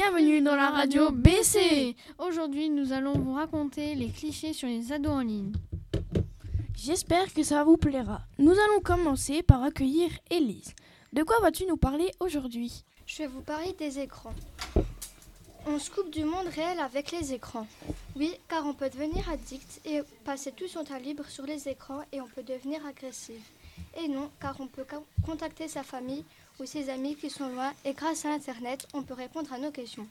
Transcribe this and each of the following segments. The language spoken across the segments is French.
radio BC. Aujourd'hui, nous allons vous raconter les clichés sur les ados en ligne. J'espère que ça vous plaira. Nous allons commencer par accueillir Élise. De quoi vas-tu nous parler aujourd'hui? Je vais vous parler des écrans. On se coupe du monde réel avec les écrans. Oui, car on peut devenir addict et passer tout son temps libre sur les écrans et on peut devenir agressif. Et non, car on peut contacter sa famille ou ses amis qui sont loin et grâce à Internet, on peut répondre à nos questions.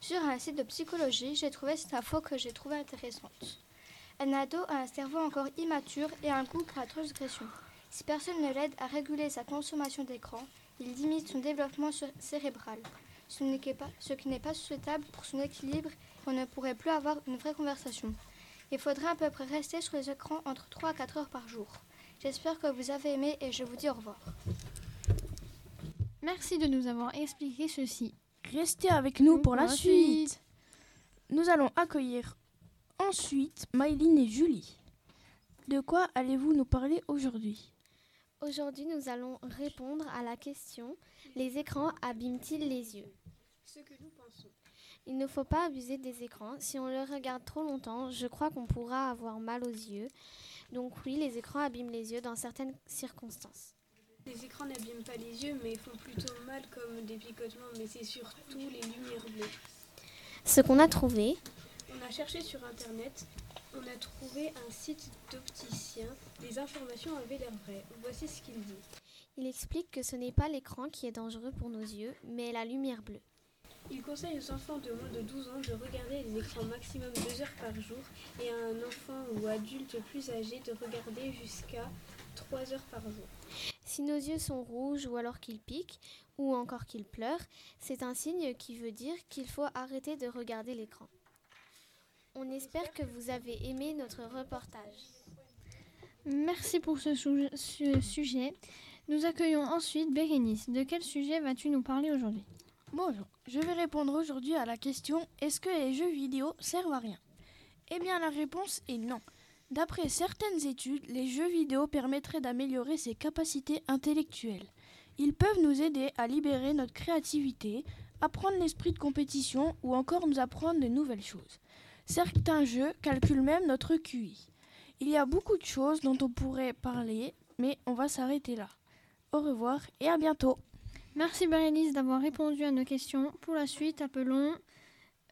Sur un site de psychologie, j'ai trouvé cette info que j'ai trouvée intéressante. Un ado a un cerveau encore immature et un goût pour transgression. Si personne ne l'aide à réguler sa consommation d'écran, il limite son développement cérébral, ce qui n'est pas souhaitable pour son équilibre et on ne pourrait plus avoir une vraie conversation. Il faudrait à peu près rester sur les écrans entre 3 à 4 heures par jour. J'espère que vous avez aimé et je vous dis au revoir. Merci de nous avoir expliqué ceci. Restez avec nous pour la suite. Nous allons accueillir ensuite Maïline et Julie. De quoi allez-vous nous parler aujourd'hui? Aujourd'hui, nous allons répondre à la question les écrans abîment-ils les yeux? Ce que nous pensons. Il ne faut pas abuser des écrans. Si on les regarde trop longtemps, je crois qu'on pourra avoir mal aux yeux. Donc oui, les écrans abîment les yeux dans certaines circonstances. Les écrans n'abîment pas les yeux, mais font plutôt mal comme des picotements, mais c'est surtout les lumières bleues. Ce qu'on a trouvé. On a cherché sur Internet, on a trouvé un site d'opticien. Les informations avaient l'air vraies. Voici ce qu'il dit. Il explique que ce n'est pas l'écran qui est dangereux pour nos yeux, mais la lumière bleue. Il conseille aux enfants de moins de 12 ans de regarder les écrans maximum 2 heures par jour et à un enfant ou adulte plus âgé de regarder jusqu'à 3 heures par jour. Si nos yeux sont rouges ou alors qu'ils piquent ou encore qu'ils pleurent, c'est un signe qui veut dire qu'il faut arrêter de regarder l'écran. On espère que vous avez aimé notre reportage. Merci pour ce, sujet. Nous accueillons ensuite Bérénice. De quel sujet vas-tu nous parler aujourd'hui? Bonjour, je vais répondre aujourd'hui à la question Est-ce que les jeux vidéo servent à rien? Eh bien la réponse est non. D'après certaines études, les jeux vidéo permettraient d'améliorer ses capacités intellectuelles. Ils peuvent nous aider à libérer notre créativité, apprendre l'esprit de compétition ou encore nous apprendre de nouvelles choses. Certains jeux calculent même notre QI. Il y a beaucoup de choses dont on pourrait parler, mais on va s'arrêter là. Au revoir et à bientôt. Merci Bérénice d'avoir répondu à nos questions. Pour la suite, appelons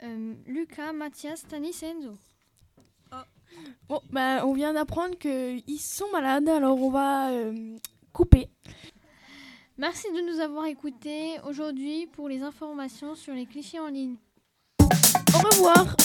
euh, Lucas, Mathias, Tanis et Enzo. Bon, ben, on vient d'apprendre qu'ils sont malades, alors on va euh, couper. Merci de nous avoir écoutés aujourd'hui pour les informations sur les clichés en ligne. Au revoir